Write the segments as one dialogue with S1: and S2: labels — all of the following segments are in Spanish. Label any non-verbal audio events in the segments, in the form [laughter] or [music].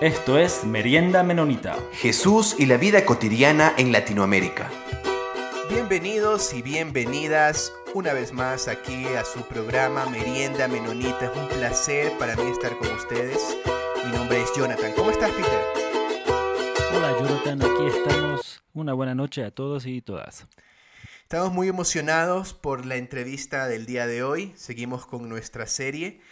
S1: Esto es Merienda Menonita.
S2: Jesús y la vida cotidiana en Latinoamérica.
S3: Bienvenidos y bienvenidas una vez más aquí a su programa Merienda Menonita. Es un placer para mí estar con ustedes. Mi nombre es Jonathan. ¿Cómo estás, Peter?
S4: Hola, Jonathan. Aquí estamos. Una buena noche a todos y todas.
S3: Estamos muy emocionados por la entrevista del día de hoy. Seguimos con nuestra serie.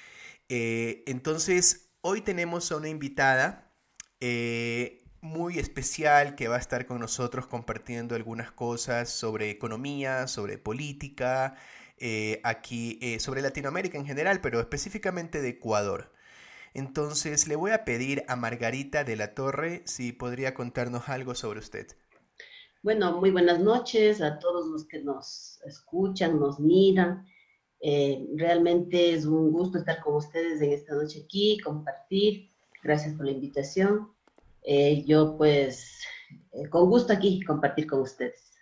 S3: Eh, entonces, hoy tenemos a una invitada eh, muy especial que va a estar con nosotros compartiendo algunas cosas sobre economía, sobre política, eh, aquí, sobre Latinoamérica en general, pero específicamente de Ecuador. Entonces, le voy a pedir a Margarita de la Torre si podría contarnos algo sobre usted.
S5: Bueno, muy buenas noches a todos los que nos escuchan, nos miran. Eh, realmente es un gusto estar con ustedes en esta noche aquí, compartir. Gracias por la invitación. Eh, yo pues eh, con gusto aquí compartir con ustedes.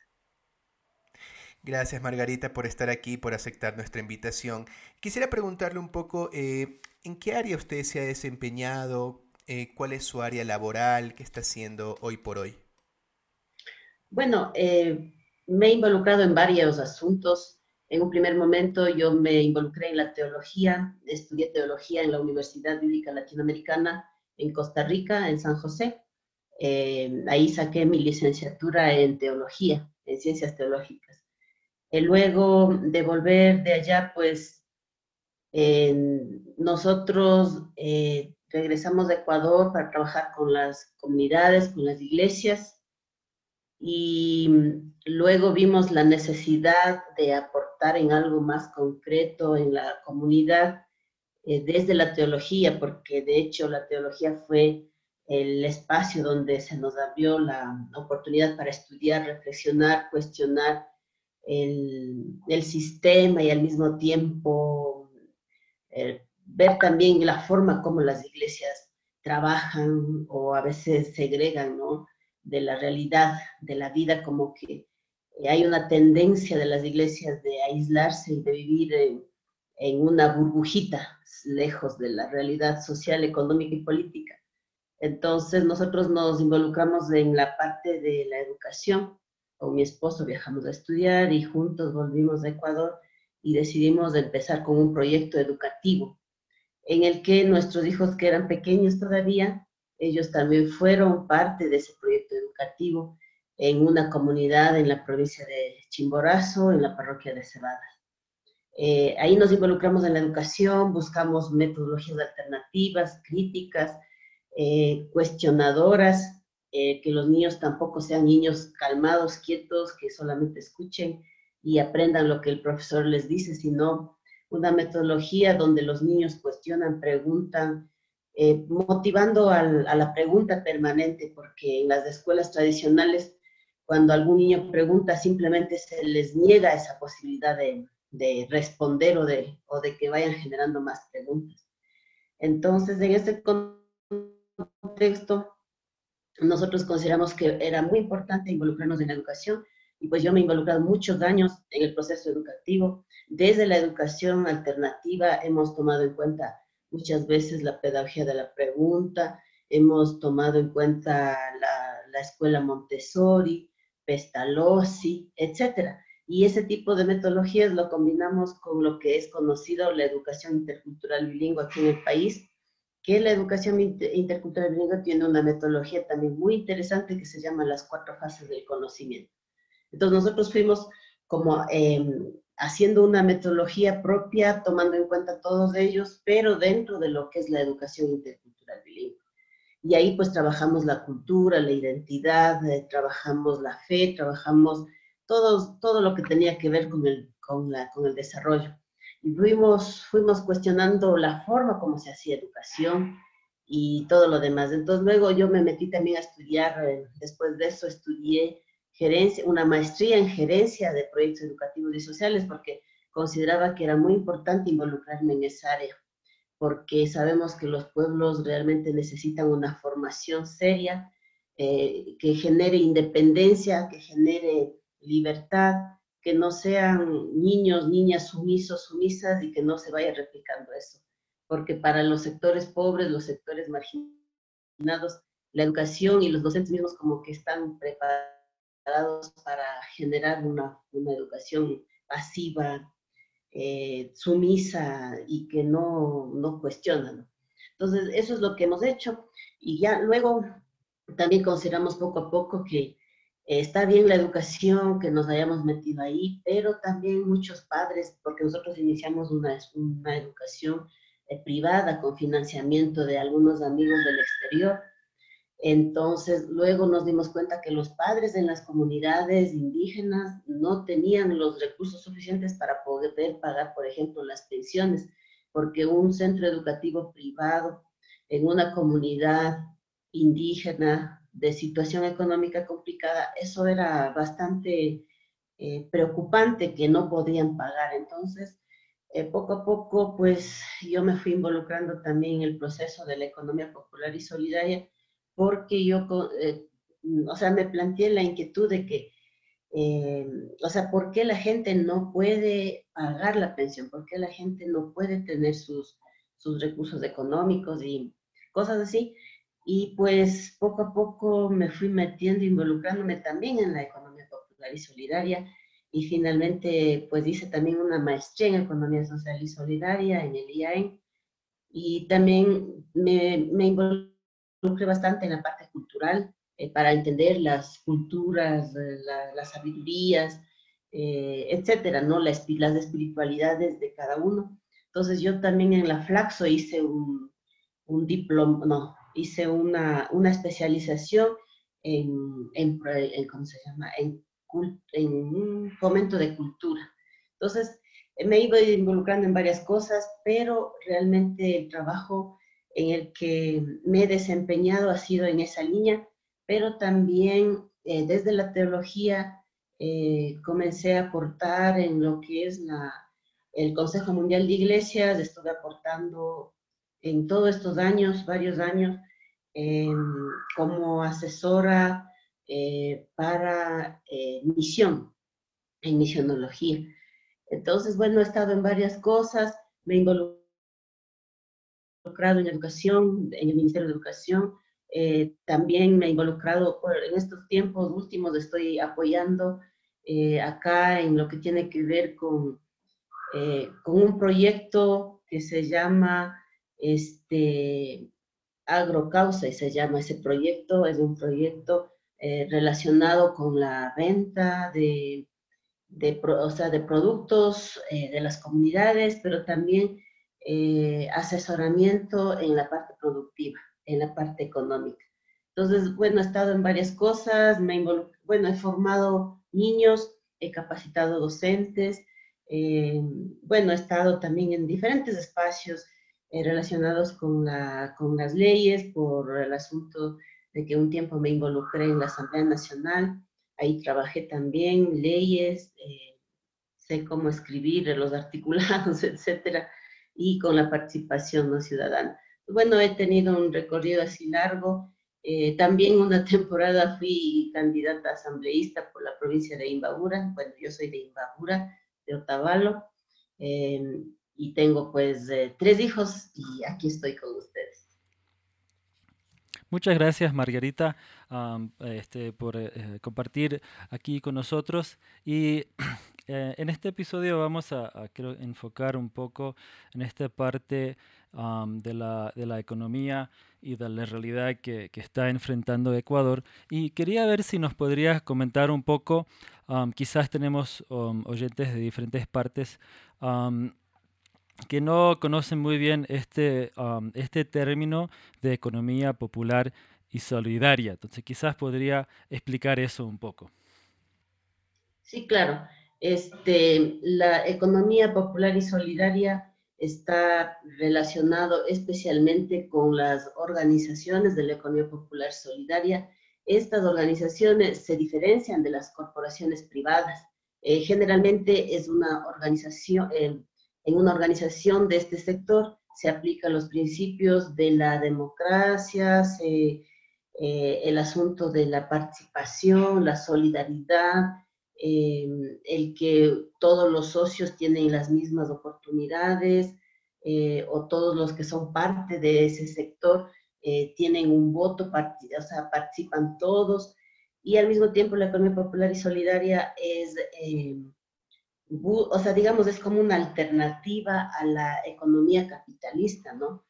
S3: Gracias Margarita por estar aquí, por aceptar nuestra invitación. Quisiera preguntarle un poco, ¿en qué área usted se ha desempeñado? ¿Cuál es su área laboral? ¿Qué está haciendo hoy por hoy?
S5: Bueno, eh, me he involucrado en varios asuntos. En un primer momento yo me involucré en la teología, estudié teología en la Universidad Bíblica Latinoamericana en Costa Rica, en San José. Eh, ahí saqué mi licenciatura en teología, en ciencias teológicas. Y luego de volver de allá, pues nosotros eh, regresamos de Ecuador para trabajar con las comunidades, con las iglesias y luego vimos la necesidad de aportar en algo más concreto en la comunidad eh, desde la teología, porque de hecho la teología fue el espacio donde se nos abrió la oportunidad para estudiar, reflexionar, cuestionar el, el sistema y al mismo tiempo eh, ver también la forma como las iglesias trabajan o a veces segregan, ¿no? De la realidad, de la vida, como que hay una tendencia de las iglesias de aislarse y de vivir en, una burbujita, lejos de la realidad social, económica y política. Entonces nosotros nos involucramos en la parte de la educación. Con mi esposo viajamos a estudiar y juntos volvimos a Ecuador y decidimos empezar con un proyecto educativo en el que nuestros hijos que eran pequeños todavía ellos también fueron parte de ese proyecto educativo en una comunidad en la provincia de Chimborazo, en la parroquia de Cebada. Eh, ahí nos involucramos en la educación, buscamos metodologías alternativas, críticas, eh, cuestionadoras, eh, que los niños tampoco sean niños calmados, quietos, que solamente escuchen y aprendan lo que el profesor les dice, sino una metodología donde los niños cuestionan, preguntan, eh, motivando a la pregunta permanente, porque en las escuelas tradicionales, cuando algún niño pregunta, simplemente se les niega esa posibilidad de, responder o de, o de que vayan generando más preguntas. Entonces, en este contexto, nosotros consideramos que era muy importante involucrarnos en la educación y pues yo me he involucrado muchos años en el proceso educativo. Desde la educación alternativa hemos tomado en cuenta muchas veces la pedagogía de la pregunta, hemos tomado en cuenta la, la escuela Montessori, Pestalozzi, etcétera. Y ese tipo de metodologías lo combinamos con lo que es conocido la educación intercultural bilingüe aquí en el país, que la educación intercultural bilingüe tiene una metodología también muy interesante que se llama las cuatro fases del conocimiento. Entonces nosotros fuimos como eh, haciendo una metodología propia, tomando en cuenta todos ellos, pero dentro de lo que es la educación intercultural bilingüe. Y ahí pues trabajamos la cultura, la identidad, eh, trabajamos la fe, trabajamos todo, todo lo que tenía que ver con el, con, la, con el desarrollo. Y fuimos, fuimos cuestionando la forma como se hacía educación y todo lo demás. Entonces luego yo me metí también a estudiar, eh, después de eso estudié gerencia, una maestría en gerencia de proyectos educativos y sociales, porque consideraba que era muy importante involucrarme en esa área, porque sabemos que los pueblos realmente necesitan una formación seria, eh, que genere independencia, que genere libertad, que no sean niños, niñas sumisos, sumisas y que no se vaya replicando eso. Porque para los sectores pobres, los sectores denominados la educación y los docentes mismos como que están preparados para generar una, una educación pasiva, eh, sumisa y que no, no cuestiona. Entonces, eso es lo que hemos hecho. Y ya luego también consideramos poco a poco que está bien la educación, que nos hayamos metido ahí, pero también muchos padres, porque nosotros iniciamos una, una educación eh, privada con financiamiento de algunos amigos del exterior. Entonces, luego nos dimos cuenta que los padres en las comunidades indígenas no tenían los recursos suficientes para poder pagar, por ejemplo, las pensiones, porque un centro educativo privado en una comunidad indígena de situación económica complicada, eso era bastante eh, preocupante que no podían pagar. Entonces, eh, poco a poco, pues yo me fui involucrando también en el proceso de la economía popular y solidaria, porque yo, eh, o sea, me planteé la inquietud de que, o sea, ¿por qué la gente no puede pagar la pensión? ¿Por qué la gente no puede tener sus, sus recursos económicos y cosas así? Y pues poco a poco me fui metiendo, involucrándome también en la economía popular y solidaria. Y finalmente, pues hice también una maestría en economía social y solidaria en el IAEN. Y también me, me involucré bastante en la parte cultural eh, para entender las culturas, eh, las sabidurías, eh, etcétera, ¿no? Las, las espiritualidades de cada uno. Entonces yo también en la Flaxo hice un, un diploma, no, hice una, una especialización en, en, ¿cómo se llama? En, en un fomento de cultura. Entonces, me ido involucrando en varias cosas, pero realmente el trabajo en el que me he desempeñado ha sido en esa línea, pero también eh, desde la teología eh, comencé a aportar en lo que es la, el Consejo Mundial de Iglesias, estuve aportando en todos estos años, varios años, em, como asesora eh, para eh, misión, en misionología. Entonces, bueno, he estado en varias cosas, me he involucrado en educación, en el Ministerio de Educación, eh, también me he involucrado, en estos tiempos últimos estoy apoyando acá en lo que tiene que ver con, con un proyecto que se llama este, Agrocausa, y se llama ese proyecto, es un proyecto eh, relacionado con la venta de, de, o sea, de productos eh, de las comunidades, pero también eh, asesoramiento en la parte productiva, en la parte económica. Entonces, bueno, he estado en varias cosas, me bueno, he formado niños, he capacitado docentes, bueno, he estado también en diferentes espacios eh, relacionados con, la, con las leyes, por el asunto de que un tiempo me involucré en la Asamblea Nacional, ahí trabajé también leyes, eh, sé cómo escribir los [laughs] articulados, etcétera, y con la participación no ciudadana. Bueno, he tenido un recorrido así largo. Eh, también una [laughs] temporada fui candidata asambleísta por la provincia de Imbabura. Bueno, yo soy de Imbabura, de Otavalo y tengo pues eh, tres hijos y aquí estoy con ustedes.
S4: Muchas gracias Margarita este, por eh, eh, compartir aquí con nosotros y [clears throat] en este episodio vamos a, enfocar un poco en esta parte de, la, de, la, economía y de la realidad que, que, está enfrentando Ecuador y quería ver si nos podrías comentar un poco, quizás tenemos oyentes de diferentes partes que no conocen muy bien este, um, este término de economía popular y solidaria. Entonces, quizás podría explicar eso un poco.
S5: Sí, claro. Este, la economía popular y solidaria está relacionado especialmente con las organizaciones de la economía popular solidaria. Estas organizaciones se diferencian de las corporaciones privadas. Eh, generalmente es una organización, eh, en una organización de este sector se aplican los principios de la democracia, eh, el asunto de la participación, la solidaridad, eh, el que todos los socios tienen las mismas oportunidades eh, o todos los que son parte de ese sector eh, tienen un voto, o sea, participan todos, y al mismo tiempo la economía popular y solidaria es, eh, o sea, digamos, es como una alternativa a la economía capitalista, ¿no?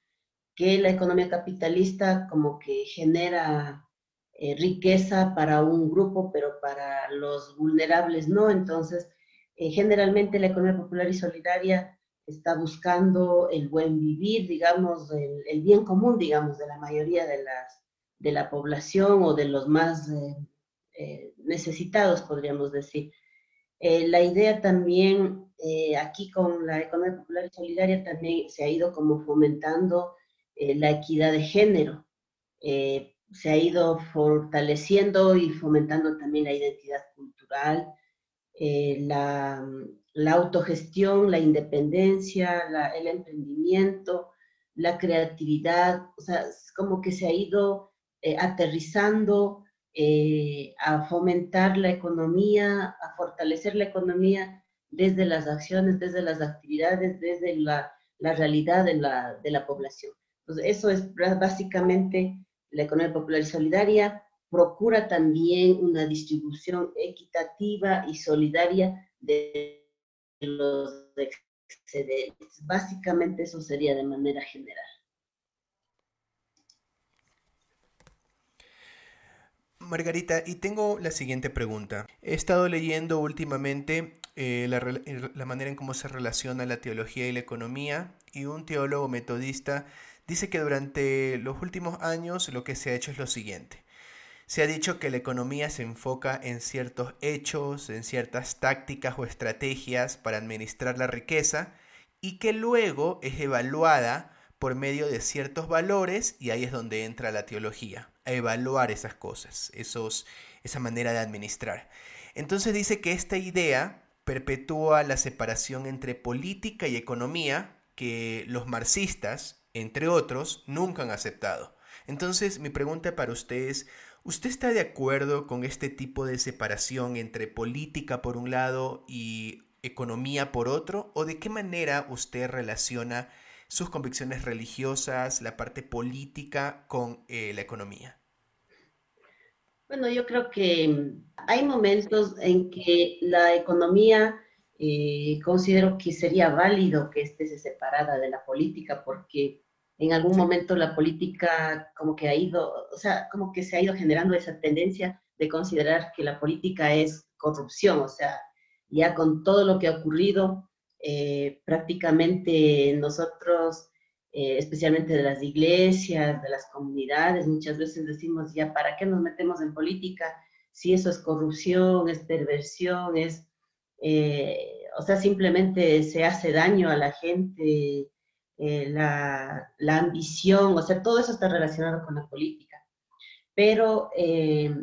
S5: Que la economía capitalista como que genera eh, riqueza para un grupo, pero para los vulnerables no. Entonces, generalmente la economía popular y solidaria está buscando el buen vivir, digamos, el, bien común, digamos, de la mayoría de, las, de la población o de los más eh, eh, necesitados, podríamos decir. Eh, la idea también, aquí con la economía popular y solidaria, también se ha ido como fomentando la equidad de género. Se ha ido fortaleciendo y fomentando también la identidad cultural, la, la autogestión, la independencia, el emprendimiento, la creatividad, o sea, es como que se ha ido eh, aterrizando eh, a fomentar la economía, a fortalecer la economía desde las acciones, desde las actividades, desde la, realidad de la, de la población. Entonces, eso es básicamente la economía popular y solidaria. Procura también una distribución equitativa y solidaria de los excedentes. Básicamente eso sería de manera general.
S3: Margarita, y tengo la siguiente pregunta. He estado leyendo últimamente eh, la, la, manera en cómo se relaciona la teología y la economía, y un teólogo metodista dice que durante los últimos años lo que se ha hecho es lo siguiente. Se ha dicho que la economía se enfoca en ciertos hechos, en ciertas tácticas o estrategias para administrar la riqueza y que luego es evaluada por medio de ciertos valores y ahí es donde entra la teología, a evaluar esas cosas, esos, esa manera de administrar. Entonces dice que esta idea perpetúa la separación entre política y economía que los marxistas, entre otros, nunca han aceptado. Entonces mi pregunta para ustedes, ¿Usted está de acuerdo con este tipo de separación entre política por un lado y economía por otro? ¿O de qué manera usted relaciona sus convicciones religiosas, la parte política con eh, la economía?
S5: Bueno, yo creo que hay momentos en que la economía eh, considero que sería válido que esté separada de la política porque en algún momento la política como que ha ido, o sea, como que se ha ido generando esa tendencia de considerar que la política es corrupción, o sea, ya con todo lo que ha ocurrido, eh, prácticamente nosotros, eh, especialmente de las iglesias, de las comunidades, muchas veces decimos, ya, ¿para qué nos metemos en política si eso es corrupción, es perversión, es, eh, o sea, simplemente se hace daño a la gente? Eh, la, ambición, o sea, todo eso está relacionado con la política. Pero eh,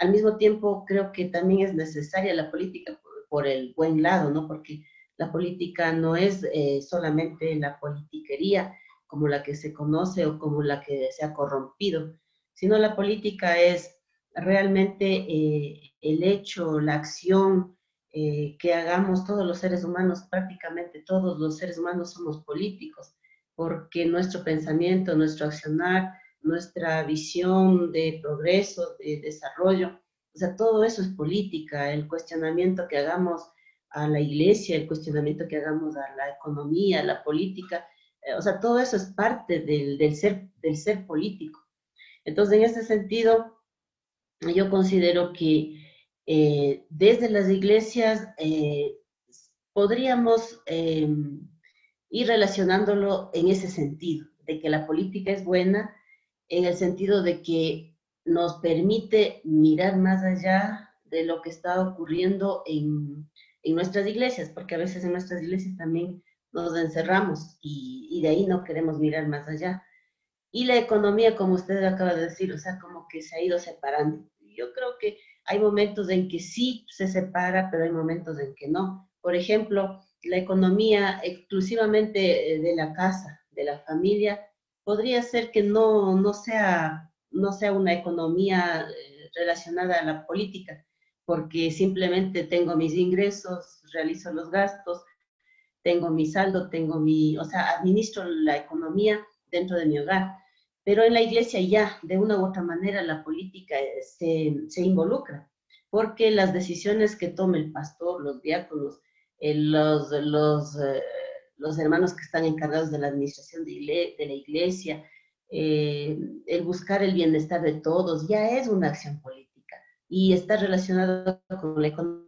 S5: al mismo tiempo creo que también es necesaria la política por, el buen lado, ¿no? Porque la política no es eh, solamente la politiquería como la que se conoce o como la que se ha corrompido, sino la política es realmente el hecho, la acción, que hagamos todos los seres humanos, prácticamente todos los seres humanos somos políticos porque nuestro pensamiento, nuestro accionar, nuestra visión de progreso, de desarrollo, o sea, todo eso es política, el cuestionamiento que hagamos a la iglesia, el cuestionamiento que hagamos a la economía, a la política, eh, o sea, todo eso es parte del, ser, del ser político. Entonces, en ese sentido, yo considero que eh, desde las iglesias eh, podríamos em, y relacionándolo en ese sentido, de que la política es buena en el sentido de que nos permite mirar más allá de lo que está ocurriendo en, en nuestras iglesias, porque a veces en nuestras iglesias también nos encerramos y, y, de ahí no queremos mirar más allá. Y la economía, como usted acaba de decir, o sea, como que se ha ido separando. Yo creo que hay momentos en que sí se separa, pero hay momentos en que no. Por ejemplo, la economía exclusivamente eh, de la casa, de la familia, podría ser que no, no, sea, no sea una economía eh, relacionada a la política, porque simplemente tengo mis ingresos, realizo los gastos, tengo mi saldo, tengo mi, o sea, administro la economía dentro de mi hogar. Pero en la iglesia ya, de una u otra manera, la política eh, se, se involucra, porque las decisiones que tome el pastor, los diáconos, eh, los, los, eh, los, hermanos que están encargados de la administración de, de la iglesia, el buscar el bienestar de todos, ya es una acción política y está relacionado con la economía.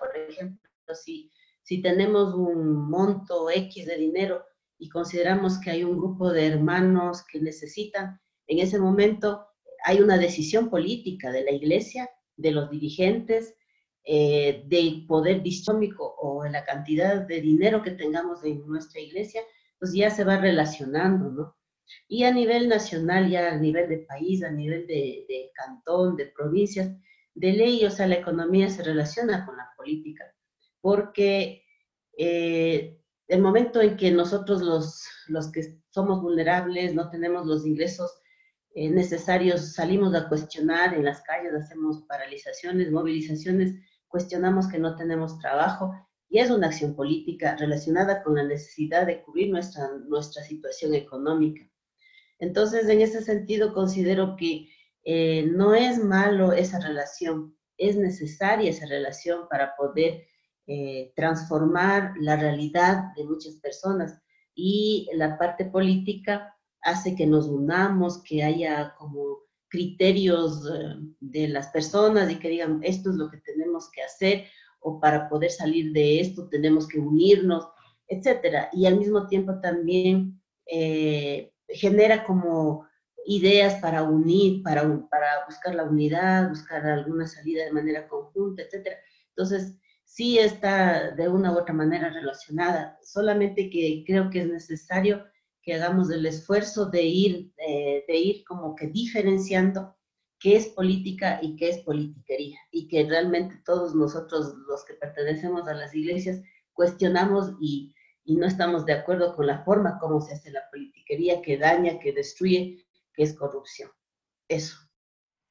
S5: Por ejemplo, si, si tenemos un monto X de dinero, y consideramos que hay un grupo de hermanos que necesitan, en ese momento hay una decisión política de la iglesia, de los dirigentes, eh, del poder distómico o de la cantidad de dinero que tengamos en nuestra iglesia, pues ya se va relacionando, ¿no? Y a nivel nacional, ya a nivel de país, a nivel de, de cantón, de provincias, de ley, o sea, la economía se relaciona con la política, porque eh, el momento en que nosotros los, los que somos vulnerables, no tenemos los ingresos eh, necesarios, salimos a cuestionar en las calles, hacemos paralizaciones, movilizaciones, cuestionamos que no tenemos trabajo y es una acción política relacionada con la necesidad de cubrir nuestra, nuestra situación económica. Entonces, en ese sentido, considero que eh, no es malo esa relación, es necesaria esa relación para poder eh, transformar la realidad de muchas personas y la parte política hace que nos unamos, que haya como criterios eh, de las personas y que digan esto es lo que tenemos que hacer o para poder salir de esto tenemos que unirnos, etcétera. Y al mismo tiempo también eh, genera como ideas para unir, para, para buscar la unidad, buscar alguna salida de manera conjunta, etcétera. Entonces, sí está de una u otra manera relacionada, solamente que creo que es necesario que hagamos el esfuerzo de ir, eh, de ir como que diferenciando qué es política y qué es politiquería, y que realmente todos nosotros los que pertenecemos a las iglesias cuestionamos y, y no estamos de acuerdo con la forma como se hace la politiquería que daña, que destruye, que es corrupción. Eso.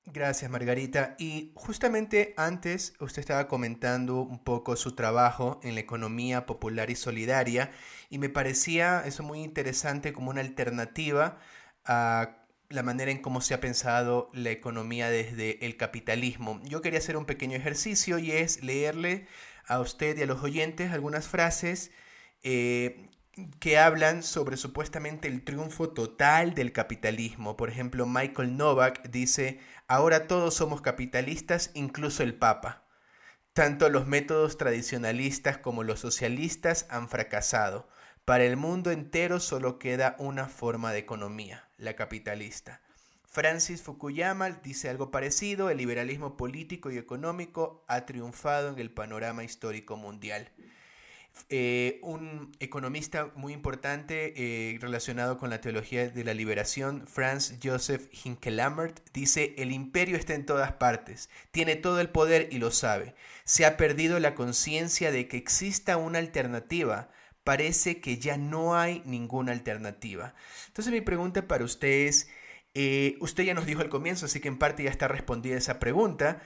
S3: Gracias, Margarita. Y justamente antes usted estaba comentando un poco su trabajo en la economía popular y solidaria y me parecía eso muy interesante como una alternativa a la manera en cómo se ha pensado la economía desde el capitalismo. Yo quería hacer un pequeño ejercicio y es leerle a usted y a los oyentes algunas frases eh, que hablan sobre supuestamente el triunfo total del capitalismo. Por ejemplo, Michael Novak dice, Ahora todos somos capitalistas, incluso el Papa. Tanto los métodos tradicionalistas como los socialistas han fracasado. Para el mundo entero solo queda una forma de economía, la capitalista. Francis Fukuyama dice algo parecido, el liberalismo político y económico ha triunfado en el panorama histórico mundial. Eh, un economista muy importante eh, relacionado con la teología de la liberación, Franz Joseph Hinkelammert, dice, el imperio está en todas partes, tiene todo el poder y lo sabe. Se ha perdido la conciencia de que exista una alternativa. Parece que ya no hay ninguna alternativa. Entonces mi pregunta para usted es, eh, usted ya nos dijo al comienzo, así que en parte ya está respondida esa pregunta.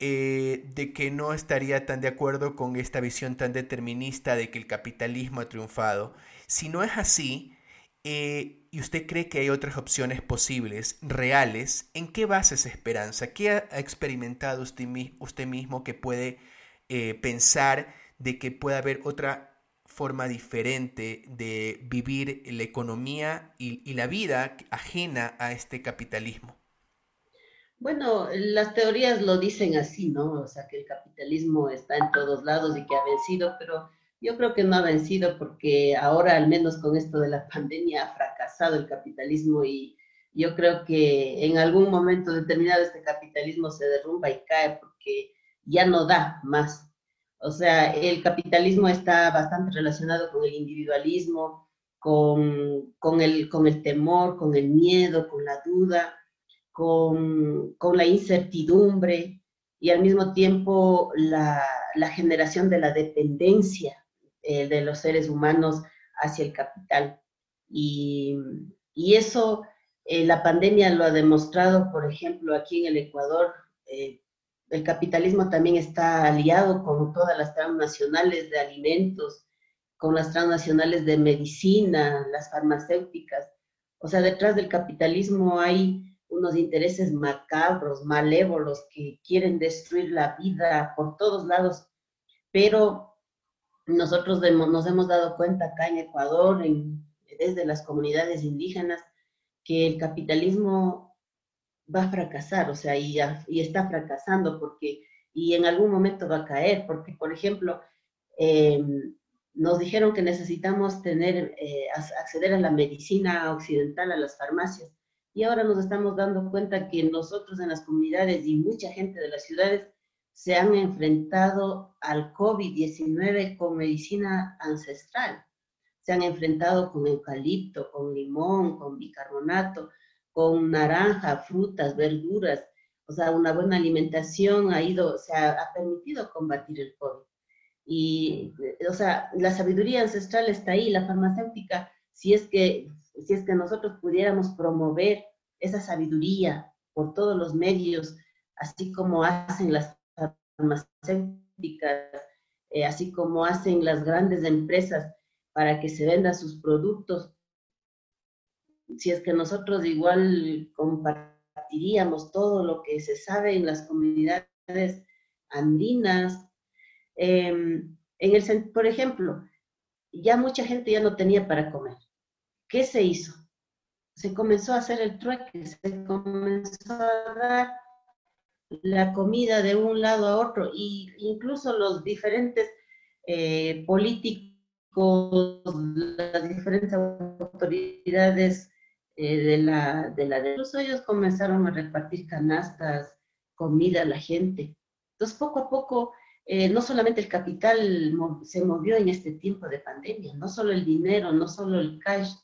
S3: Eh, de que no estaría tan de acuerdo con esta visión tan determinista de que el capitalismo ha triunfado. Si no es así, eh, y usted cree que hay otras opciones posibles, reales, ¿en qué basa esa esperanza? ¿Qué ha experimentado usted, mismo que puede eh, pensar de que puede haber otra forma diferente de vivir la economía y la vida ajena a este capitalismo?
S5: Bueno, las teorías lo dicen así, ¿no? O sea, que el capitalismo está en todos lados y que ha vencido, pero yo creo que no ha vencido porque ahora, al menos con esto de la [laughs] pandemia, ha fracasado el capitalismo y yo creo que en algún momento determinado este capitalismo se derrumba y cae porque ya no da más. O sea, el capitalismo está bastante relacionado con el individualismo, con, con, el, con el temor, con el miedo, con la duda con, la incertidumbre y al mismo tiempo la, generación de la dependencia eh, de los seres humanos hacia el capital. Y, eso eh, la pandemia lo ha demostrado, por ejemplo, aquí en el Ecuador. Eh, el capitalismo también está aliado con todas las transnacionales de alimentos, con las transnacionales de medicina, las farmacéuticas. O sea, detrás del capitalismo hay unos intereses macabros, malévolos, que quieren destruir la vida por todos lados. Pero nosotros nos hemos dado cuenta acá en Ecuador, desde las comunidades indígenas, que el capitalismo va a fracasar, o sea, y, está fracasando porque, y en algún momento va a caer, porque, por ejemplo, em, nos dijeron que necesitamos tener, eh, acceder a la medicina occidental, a las farmacias, y ahora nos estamos dando cuenta que nosotros en las comunidades y mucha gente de las ciudades se han enfrentado al COVID-19 con medicina ancestral. Se han enfrentado con eucalipto, con limón, con bicarbonato, con naranja, frutas, verduras. O sea, una buena alimentación ha ido, se ha, ha permitido combatir el COVID. Y, o sea, la sabiduría ancestral está ahí, la farmacéutica, si es que si es que nosotros pudiéramos promover esa sabiduría por todos los medios, así como hacen las farmacéuticas, eh, así como hacen las grandes empresas para que se vendan sus productos, si es que nosotros igual compartiríamos todo lo que se sabe en las comunidades andinas, em, en el, por ejemplo, ya mucha gente ya no tenía para comer. ¿Qué se hizo? Se comenzó a hacer el trueque, se comenzó a dar la comida de un lado a otro, y incluso los diferentes eh, políticos, las diferentes autoridades eh, de la de la los ellos comenzaron a repartir canastas, comida a la gente. Entonces, poco a poco, eh, no solamente el capital se movió en este tiempo de pandemia, no solo el dinero, no solo el cash,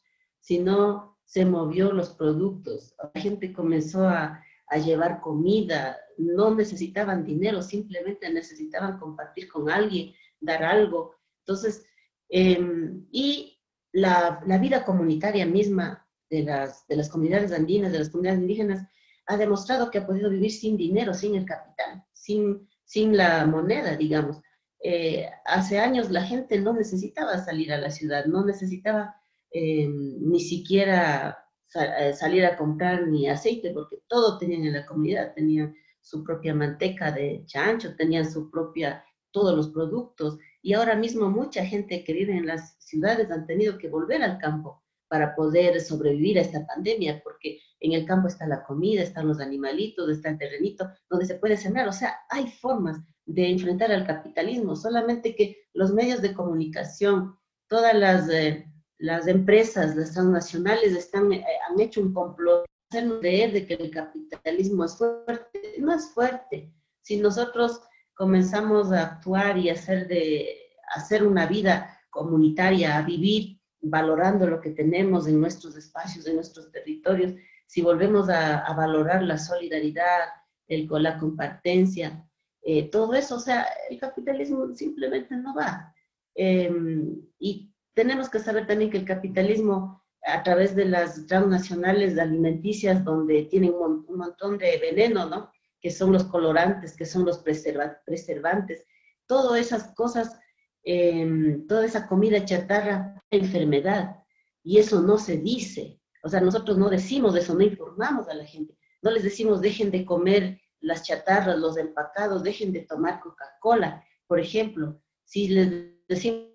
S5: sino se movió los productos. La gente comenzó a, llevar comida, no necesitaban dinero, simplemente necesitaban compartir con alguien, dar algo. Entonces, em, y la, vida comunitaria misma de las, de las comunidades andinas, de las comunidades indígenas, ha demostrado que ha podido vivir sin dinero, sin el capital, sin, sin la moneda, digamos. Eh, hace años la gente no necesitaba salir a la ciudad, no necesitaba eh, ni siquiera eh, salir a comprar ni aceite, porque todo tenían en la comunidad, tenían su propia manteca de chancho, tenían su propia, todos los productos, y ahora mismo mucha gente que vive en las ciudades han tenido que volver al campo para poder sobrevivir a esta pandemia, porque en el campo está la comida, están los animalitos, está el terrenito donde se puede sembrar, o sea, hay formas de enfrentar al capitalismo, solamente que los medios de comunicación, todas las... Eh, las empresas, las transnacionales están, eh, han hecho un complot, de que el capitalismo es fuerte. No es fuerte. Si nosotros comenzamos a actuar y hacer, de, hacer una vida comunitaria, a vivir valorando lo que tenemos en nuestros espacios, en nuestros territorios, si volvemos a, valorar la solidaridad, el, la compartencia, eh, todo eso, o sea, el capitalismo simplemente no va. Em, y tenemos que saber también que el capitalismo, a través de las transnacionales alimenticias, donde tienen un, montón de veneno, ¿no? Que son los colorantes, que son los preservantes, todas esas cosas, em, toda esa comida chatarra, enfermedad. Y eso no se dice. O sea, nosotros no decimos eso, no informamos a la gente. No les decimos dejen de comer las chatarras, los empacados, dejen de tomar Coca-Cola, por ejemplo. Si les decimos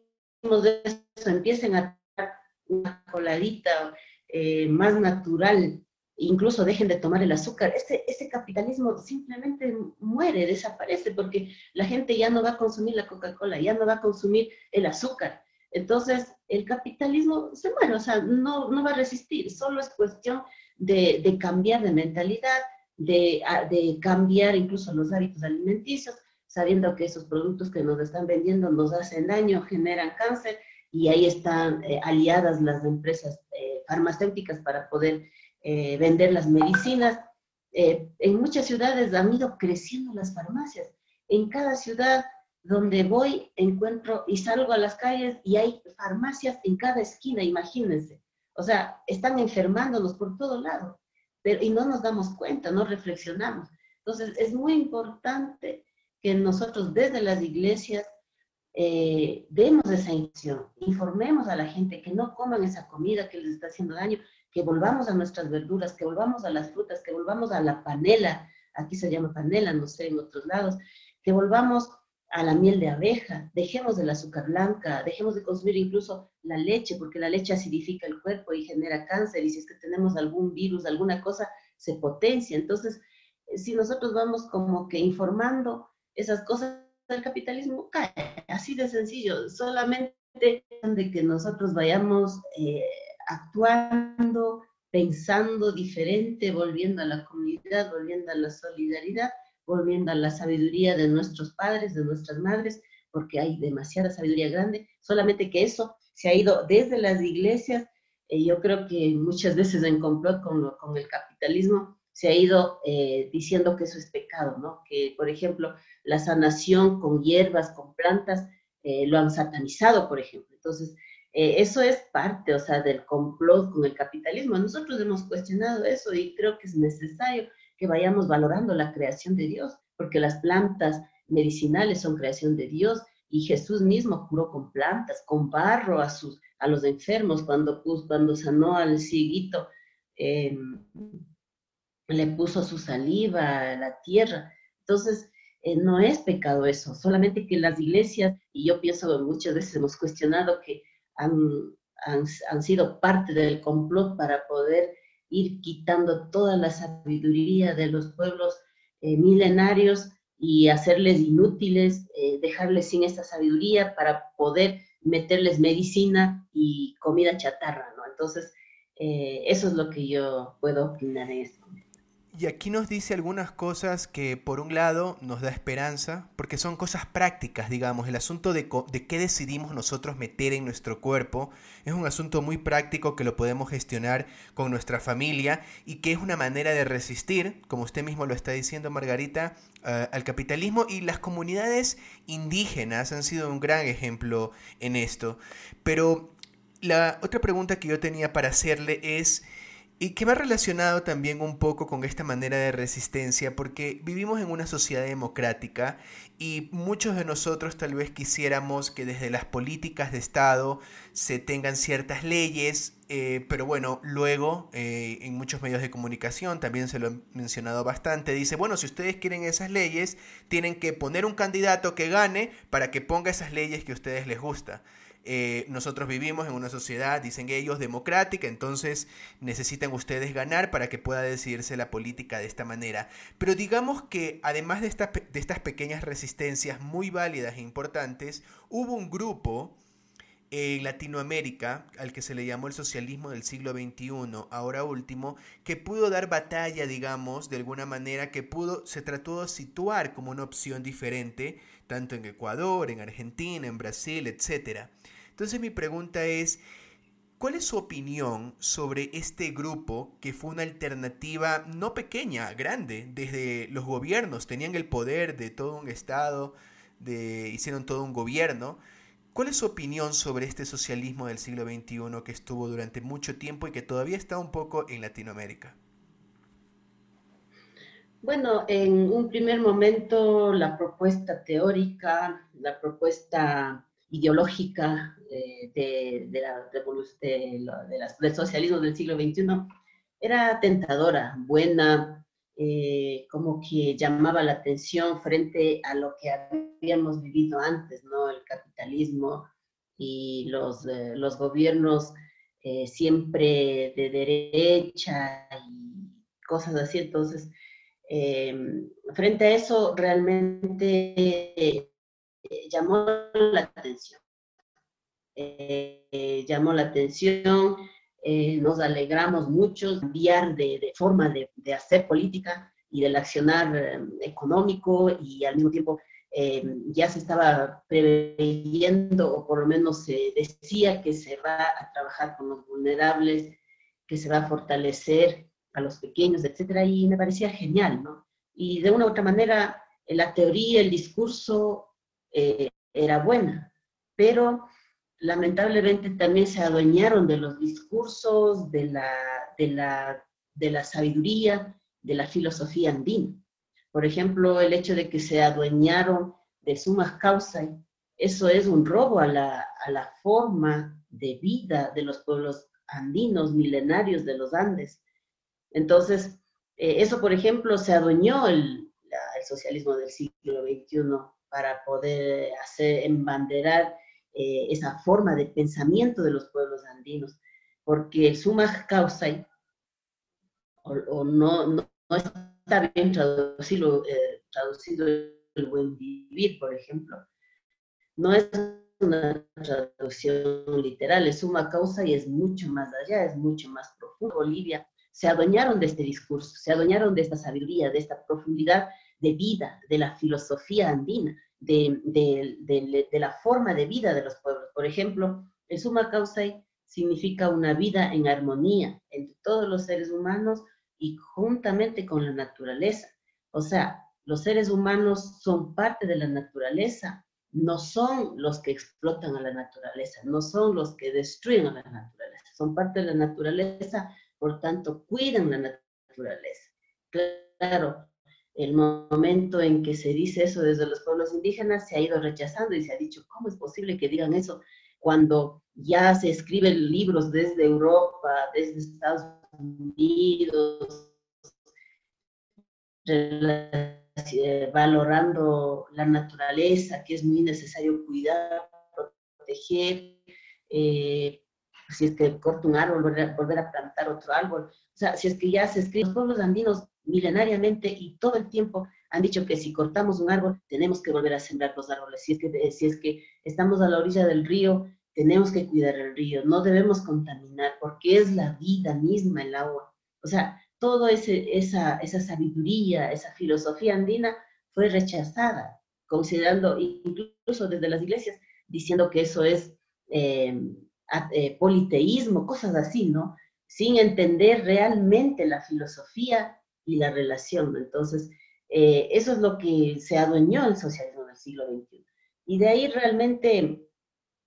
S5: de eso, empiecen a una coladita eh, más natural, incluso dejen de tomar el azúcar, ese, ese capitalismo simplemente muere, desaparece, porque la gente ya no va a consumir la Coca-Cola, ya no va a consumir el azúcar. Entonces, el capitalismo se muere, o sea, no, no va a resistir, solo es cuestión de, de cambiar de mentalidad, de, de, cambiar incluso los hábitos alimenticios, sabiendo que esos productos que nos están vendiendo nos hacen daño, generan cáncer, y ahí están eh, aliadas las empresas eh, farmacéuticas para poder eh, vender las medicinas. en muchas ciudades han ido creciendo las farmacias. En cada ciudad donde voy encuentro y salgo a las calles y hay farmacias en cada esquina, imagínense. O sea, están enfermándonos por todo lado, pero, y no nos damos cuenta, no reflexionamos. Entonces, es muy importante que nosotros desde las iglesias eh, demos esa intención, informemos a la gente que no coman esa comida que les está haciendo daño, que volvamos a nuestras verduras, que volvamos a las frutas, que volvamos a la panela, aquí se llama panela, no sé, en otros lados, que volvamos a la miel de abeja, dejemos del azúcar blanca, dejemos de consumir incluso la leche, porque la leche acidifica el cuerpo y genera cáncer, y si es que tenemos algún virus, alguna cosa, se potencia. Entonces, eh, si nosotros vamos como que informando esas cosas, el capitalismo cae, así de sencillo, solamente de que nosotros vayamos eh, actuando, pensando diferente, volviendo a la comunidad, volviendo a la solidaridad, volviendo a la sabiduría de nuestros padres, de nuestras madres, porque hay demasiada sabiduría grande, solamente que eso se ha ido desde las iglesias, eh, yo creo que muchas veces en complot con, con el capitalismo se ha ido eh, diciendo que eso es pecado, ¿no? Que, por ejemplo, la sanación con hierbas, con plantas, eh, lo han satanizado, por ejemplo. Entonces, eso es parte, o sea, del complot con el capitalismo. Nosotros hemos cuestionado eso y creo que es necesario que vayamos valorando la creación de Dios, porque las plantas medicinales son creación de Dios y Jesús mismo curó con plantas, con barro a, sus, a los enfermos cuando, cuando sanó al cieguito. Em, le puso su saliva a la tierra. Entonces, eh, no es pecado eso, solamente que las iglesias, y yo pienso muchas veces hemos cuestionado que han, han, sido parte del complot para poder ir quitando toda la sabiduría de los pueblos eh, milenarios y hacerles inútiles, eh, dejarles sin esta sabiduría para poder meterles medicina y comida chatarra, ¿no? Entonces, eso es lo que yo puedo opinar en esto.
S3: Y aquí nos dice algunas cosas que por un lado nos da esperanza, porque son cosas prácticas, digamos. El asunto de, de, qué decidimos nosotros meter en nuestro cuerpo es un asunto muy práctico que lo podemos gestionar con nuestra familia y que es una manera de resistir, como usted mismo lo está diciendo Margarita, uh, al capitalismo y las comunidades indígenas han sido un gran ejemplo en esto. Pero la otra pregunta que yo tenía para hacerle es... Y que va relacionado también un poco con esta manera de resistencia, porque vivimos en una sociedad democrática y muchos de nosotros tal vez quisiéramos que desde las políticas de Estado se tengan ciertas leyes, eh, pero bueno, luego eh, en muchos medios de comunicación, también se lo he mencionado bastante, dice, bueno, si ustedes quieren esas leyes, tienen que poner un candidato que gane para que ponga esas leyes que a ustedes les gusta. Eh, nosotros vivimos en una sociedad, dicen ellos, democrática, entonces necesitan ustedes ganar para que pueda decidirse la política de esta manera. Pero digamos que además de, de estas pequeñas resistencias muy válidas e importantes, hubo un grupo en Latinoamérica, al que se le llamó el socialismo del siglo XXI, ahora último, que pudo dar batalla, digamos, de alguna manera, que pudo, se trató de situar como una opción diferente, tanto en Ecuador, en Argentina, en Brasil, etcétera. Entonces mi pregunta es, ¿cuál es su opinión sobre este grupo que fue una alternativa no pequeña, grande, desde los gobiernos, tenían el poder de todo un Estado, de, hicieron todo un gobierno? ¿Cuál es su opinión sobre este socialismo del siglo XXI que estuvo durante mucho tiempo y que todavía está un poco en Latinoamérica?
S5: Bueno, en un primer momento la propuesta teórica, la propuesta ideológica eh, de, de, la, de, del socialismo del siglo XXI era tentadora, buena, eh, como que llamaba la atención frente a lo que habíamos vivido antes, ¿no? El capitalismo y los, eh, los gobiernos siempre de derecha y cosas así. Entonces, frente a eso, realmente eh, llamó la atención. Eh, llamó la atención, eh, nos alegramos mucho cambiar de, forma de, hacer política y del accionar económico y al mismo tiempo ya se estaba preveyendo, o por lo menos se decía que se va a trabajar con los vulnerables, que se va a fortalecer a los pequeños, etcétera, y me parecía genial, ¿no? Y de una u otra manera, la teoría, el discurso eh, era buena, pero lamentablemente también se adueñaron de los discursos, de la, de la, de la sabiduría, de la filosofía andina. Por ejemplo, el hecho de que se adueñaron de sumas causas eso es un robo a la, a la forma de vida de los pueblos andinos milenarios de los Andes. Entonces, eh, eso, por ejemplo, se adueñó el, el, socialismo del siglo XXI para poder hacer, embanderar eh, esa forma de pensamiento de los pueblos andinos, porque el summa causa, o, no, no, está bien traducido, eh, traducido el buen vivir, por ejemplo, no es una traducción literal, es suma causa y es mucho más allá, es mucho más profundo. Bolivia se adueñaron de este discurso, se adueñaron de esta sabiduría, de esta profundidad de vida, de la filosofía andina, de, la forma de vida de los pueblos. Por ejemplo, el suma causa significa una vida en armonía entre todos los seres humanos y juntamente con la naturaleza. O sea, los seres humanos son parte de la naturaleza, no son los que explotan a la naturaleza, no son los que destruyen a la naturaleza, son parte de la naturaleza, por tanto, cuidan la naturaleza. Claro, el momento en que se dice eso desde los pueblos indígenas se ha ido rechazando y se ha dicho, ¿cómo es posible que digan eso cuando ya se escriben libros desde Europa, desde Estados Unidos, valorando la naturaleza, que es muy necesario cuidar, proteger, eh, si es que corta un árbol, volver a, plantar otro árbol. O sea, si es que ya se escribe, los pueblos andinos milenariamente y todo el tiempo han dicho que si cortamos un árbol, tenemos que volver a sembrar los árboles. Si es que, si es que estamos a la orilla del río, tenemos que cuidar el río, no debemos contaminar, porque es la vida misma el agua. O sea, toda esa, esa sabiduría, esa filosofía andina fue rechazada, considerando incluso desde las iglesias, diciendo que eso es em, eh, politeísmo, cosas así, ¿no? Sin entender realmente la filosofía y la relación. Entonces, eh, eso es lo que se adueñó el socialismo del siglo XXI. Y de ahí realmente,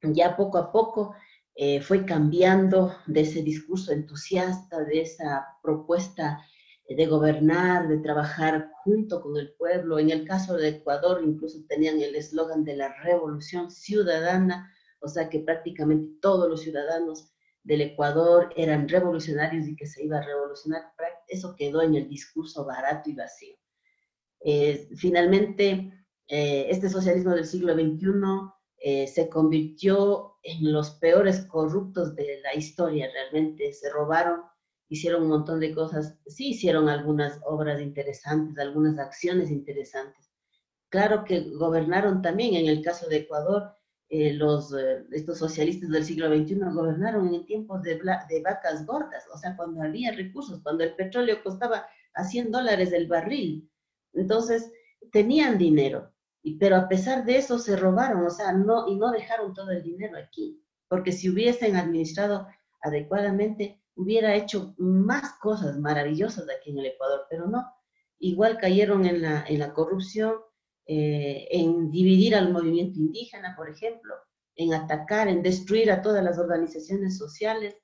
S5: ya poco a poco, eh, fue cambiando de ese discurso entusiasta, de esa propuesta de gobernar, de trabajar junto con el pueblo. En el caso de Ecuador, incluso tenían el eslogan de la revolución ciudadana, o sea que prácticamente todos los ciudadanos del Ecuador eran revolucionarios y que se iba a revolucionar. Eso quedó en el discurso barato y vacío. Eh, finalmente, eh, este socialismo del siglo XXI eh, se convirtió en los peores corruptos de la historia, realmente se robaron, hicieron un montón de cosas, sí hicieron algunas obras interesantes, algunas acciones interesantes. Claro que gobernaron también, en el caso de Ecuador, eh, los, eh, estos socialistas del siglo XXI gobernaron en tiempos de, vacas gordas, o sea, cuando había recursos, cuando el petróleo costaba a 100 dólares el barril. Entonces, tenían dinero, pero a pesar de eso se robaron, o sea, no, y no dejaron todo el dinero aquí, porque si hubiesen administrado adecuadamente, hubiera hecho más cosas maravillosas aquí en el Ecuador, pero no. Igual cayeron en la, en la corrupción, eh, en dividir al movimiento indígena, por ejemplo, en atacar, en destruir a todas las organizaciones sociales,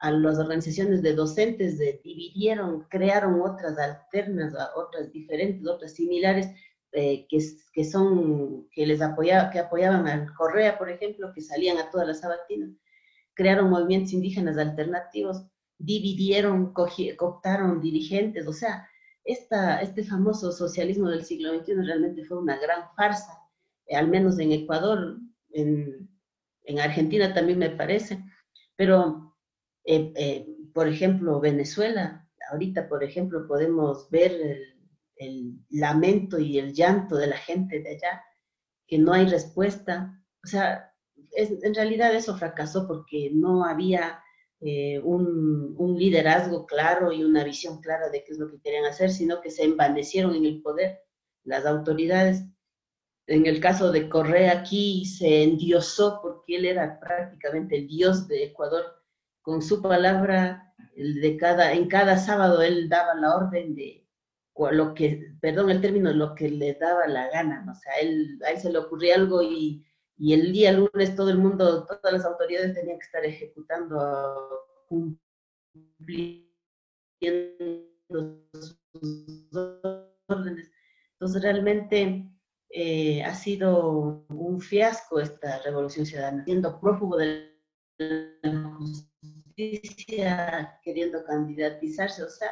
S5: a las organizaciones de docentes, de, dividieron, crearon otras alternas, otras diferentes, otras similares, eh, que, que, son, que les apoyaba, que apoyaban al Correa, por ejemplo, que salían a todas las sabatinas, crearon movimientos indígenas alternativos, dividieron, cooptaron dirigentes, o sea, esta, este famoso socialismo del siglo XXI realmente fue una gran farsa, eh, al menos en Ecuador, en, en, Argentina también me parece, pero, eh, por ejemplo, Venezuela, ahorita, por ejemplo, podemos ver el, el lamento y el llanto de la gente de allá, que no hay respuesta. O sea, en realidad eso fracasó porque no había eh, un, liderazgo claro y una visión clara de qué es lo que querían hacer, sino que se envanecieron en el poder las autoridades. En el caso de Correa aquí se endiosó porque él era prácticamente el dios de Ecuador. Con su palabra, de cada, en cada sábado él daba la orden de, lo que, perdón el término, lo que le daba la gana, o sea, él, a él se le ocurría algo y, y el día lunes todo el mundo, todas las autoridades tenían que estar ejecutando, cumpliendo sus órdenes. Entonces realmente eh, ha sido un fiasco esta revolución ciudadana, siendo prófugo de la justicia, queriendo candidatizarse, o sea,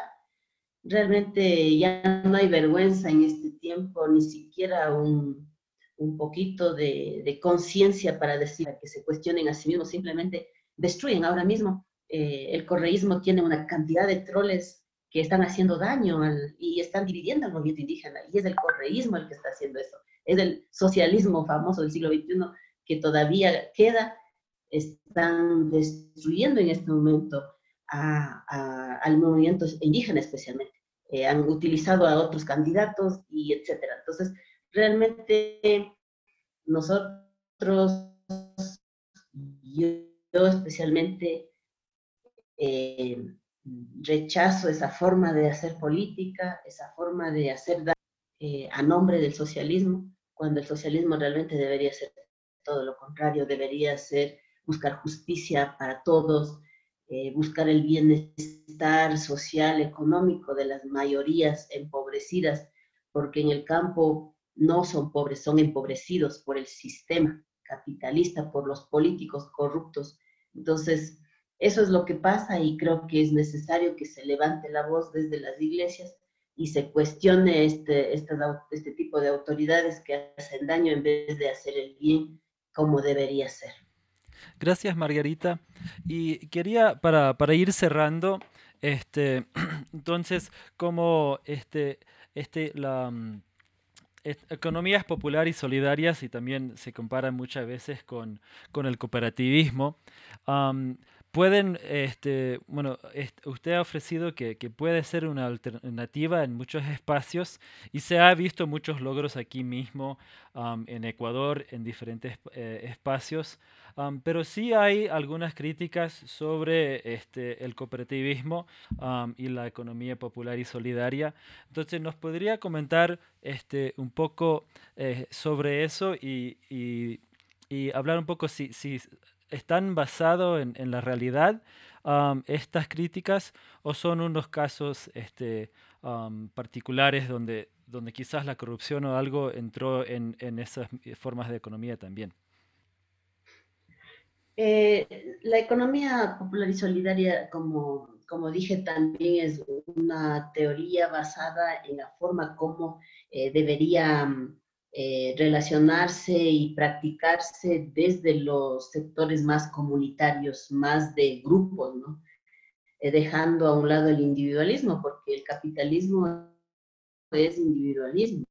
S5: realmente ya no hay vergüenza en este tiempo, ni siquiera un, un poquito de, conciencia para decir que se cuestionen a sí mismos, simplemente destruyen ahora mismo. Eh, el correísmo tiene una cantidad de troles que están haciendo daño y están dividiendo al movimiento indígena, y es el correísmo el que está haciendo eso. Es el socialismo famoso del siglo XXI que todavía queda, están destruyendo en este momento al movimiento indígena especialmente. Eh, han utilizado a otros candidatos y etcétera. Entonces, realmente nosotros, yo, especialmente, eh, rechazo esa forma de hacer política, esa forma de hacer eh, a nombre del socialismo, cuando el socialismo realmente debería ser todo lo contrario, debería ser buscar justicia para todos, eh, buscar el bienestar social, económico de las mayorías empobrecidas, porque en el campo no son pobres, son empobrecidos por el sistema capitalista, por los políticos corruptos. Entonces, eso es lo que pasa y creo que es necesario que se levante la voz desde las iglesias y se cuestione este, este, tipo de autoridades que hacen daño en vez de hacer el bien como debería ser.
S4: Gracias, Margarita. Y quería, para, para ir cerrando, este, [clears throat] entonces, como este, este, la, mm, economías populares y solidarias y también se comparan muchas veces con, con el cooperativismo. Pueden, este, bueno, usted ha ofrecido que, que, puede ser una alternativa en muchos espacios y se ha visto muchos logros aquí mismo en Ecuador, en diferentes eh, espacios pero sí hay algunas críticas sobre este, el cooperativismo y la economía popular y solidaria. Entonces, ¿nos podría comentar este, un poco eh, sobre eso y, y, hablar un poco si, si están basados en, la realidad estas críticas o son unos casos este, particulares donde, donde quizás la corrupción o algo entró en, en esas formas de economía también?
S5: Eh, la economía popular y solidaria, como, como dije, también es una teoría basada en la forma como eh, debería eh, relacionarse y practicarse desde los sectores más comunitarios, más de grupos, ¿no? dejando a un lado el individualismo, porque el capitalismo es individualismo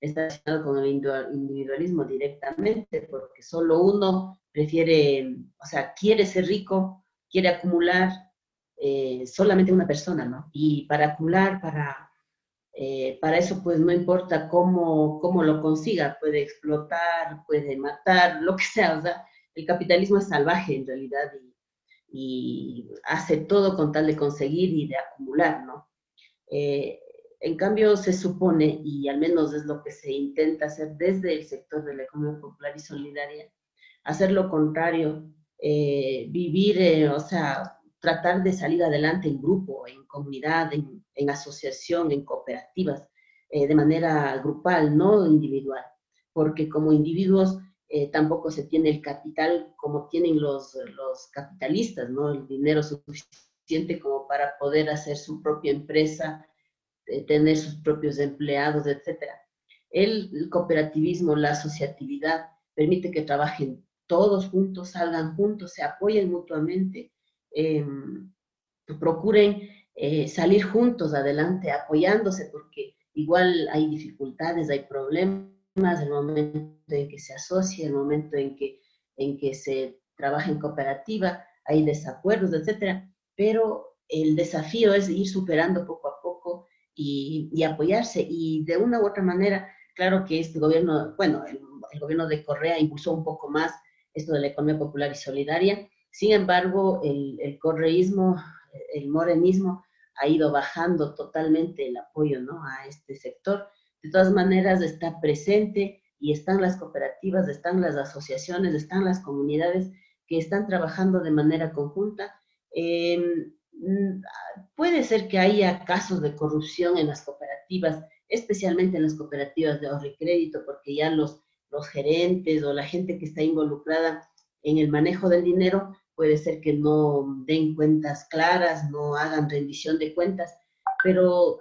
S5: está relacionado con el individualismo directamente, porque solo uno prefiere, o sea, quiere ser rico, quiere acumular eh, solamente una persona, ¿no? Y para acumular, para, eh, para eso, pues no importa cómo, cómo lo consiga, puede explotar, puede matar, lo que sea, o sea, el capitalismo es salvaje en realidad y, y hace todo con tal de conseguir y de acumular, ¿no? Eh, en cambio, se supone, y al menos es lo que se intenta hacer desde el sector de la economía popular y solidaria, hacer lo contrario, eh, vivir, eh, o sea, tratar de salir adelante en grupo, en comunidad, en, asociación, en cooperativas, eh, de manera grupal, no individual, porque como individuos tampoco se tiene el capital como tienen los, los capitalistas, ¿no? El dinero suficiente como para poder hacer su propia empresa, tener sus propios empleados, etc. El, cooperativismo, la asociatividad, permite que trabajen todos juntos, salgan juntos, se apoyen mutuamente, em, procuren eh, salir juntos adelante, apoyándose, porque igual hay dificultades, hay problemas, el momento en que se asocia, el momento en que, en que se trabaja en cooperativa, hay desacuerdos, etcétera, pero el desafío es ir superando poco a poco y, apoyarse. Y de una u otra manera, claro que este gobierno, bueno, el, gobierno de Correa impulsó un poco más esto de la economía popular y solidaria. Sin embargo, el, el correísmo, el morenismo ha ido bajando totalmente el apoyo ¿no? a este sector. De todas maneras, está presente y están las cooperativas, están las asociaciones, están las comunidades que están trabajando de manera conjunta. Eh, Mm, puede ser que haya casos de corrupción en las cooperativas especialmente en las cooperativas de ahorro y crédito, porque ya los, los gerentes o la gente que está involucrada en el manejo del dinero puede ser que no den cuentas claras, no hagan rendición de cuentas, pero,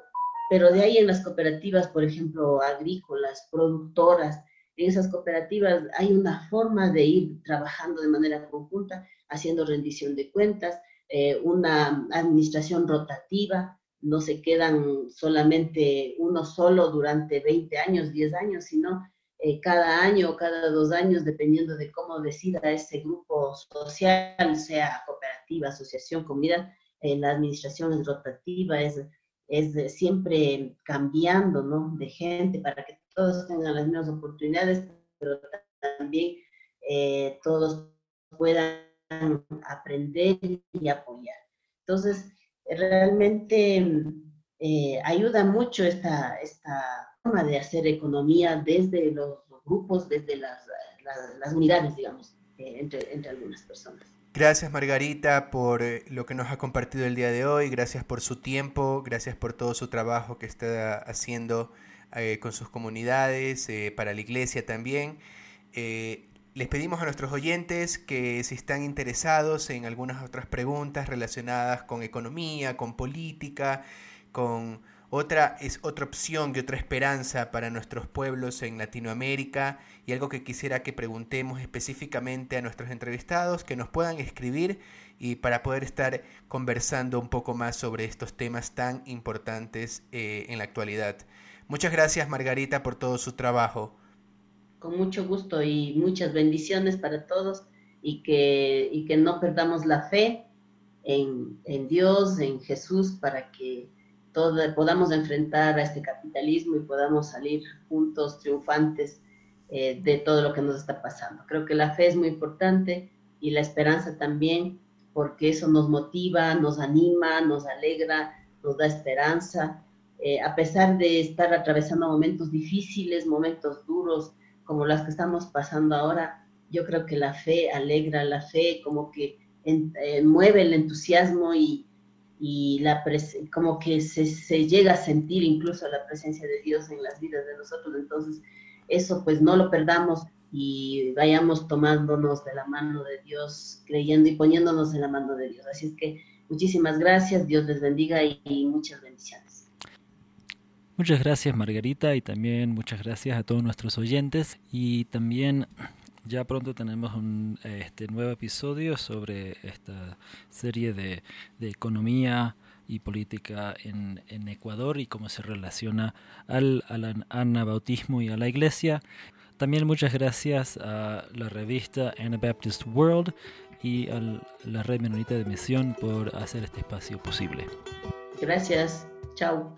S5: pero de ahí en las cooperativas, por ejemplo, agrícolas, productoras, en esas cooperativas hay una forma de ir trabajando de manera conjunta, haciendo rendición de cuentas, eh, una administración rotativa, no se quedan solamente uno solo durante 20 años, 10 años, sino eh, cada año o cada dos años, dependiendo de cómo decida ese grupo social, sea cooperativa, asociación, comunidad, eh, la administración es rotativa, es, siempre cambiando, ¿no? De gente para que todos tengan las mismas oportunidades, pero también eh, todos puedan aprender y apoyar. Entonces, realmente eh, ayuda mucho esta, esta de hacer economía desde los grupos, desde las, unidades, digamos, eh, entre, algunas personas.
S3: Gracias Margarita por eh, lo que nos ha compartido el día de hoy, gracias por su tiempo, gracias por todo su trabajo que está haciendo con sus comunidades, para la iglesia también. Les pedimos a nuestros oyentes que si están interesados en algunas otras preguntas relacionadas con economía, con política, con otra es otra opción y otra esperanza para nuestros pueblos en Latinoamérica y algo que quisiera que preguntemos específicamente a nuestros entrevistados, que nos puedan escribir y para poder estar conversando un poco más sobre estos temas tan importantes eh, en la actualidad. Muchas gracias Margarita por todo su trabajo
S5: con mucho gusto y muchas bendiciones para todos y que, y que no perdamos la fe en, en Dios, en Jesús, para que podamos enfrentar a este capitalismo y podamos salir juntos, triunfantes eh, de todo lo que nos está pasando. Creo que la fe es muy importante y la esperanza también, porque eso nos motiva, nos anima, nos alegra, nos da esperanza. Eh, a pesar de estar atravesando momentos difíciles, momentos duros, como las que estamos pasando ahora, yo creo que la fe alegra, la fe como que eh, mueve el entusiasmo y, y la como que se, se, llega a sentir incluso la presencia de Dios en las vidas de nosotros. Entonces, eso pues no lo perdamos y vayamos tomándonos de la mano de Dios, creyendo y poniéndonos en la mano de Dios. Así es que muchísimas gracias, Dios les bendiga y muchas bendiciones.
S4: Muchas gracias Margarita y también muchas gracias a todos nuestros oyentes y también ya pronto tenemos un este, nuevo episodio sobre esta serie de, economía y política en, Ecuador y cómo se relaciona al, al anabautismo y a la iglesia. También muchas gracias a la revista Anabaptist World y a la Red Menonita de Misión por hacer este espacio posible.
S5: Gracias. Chao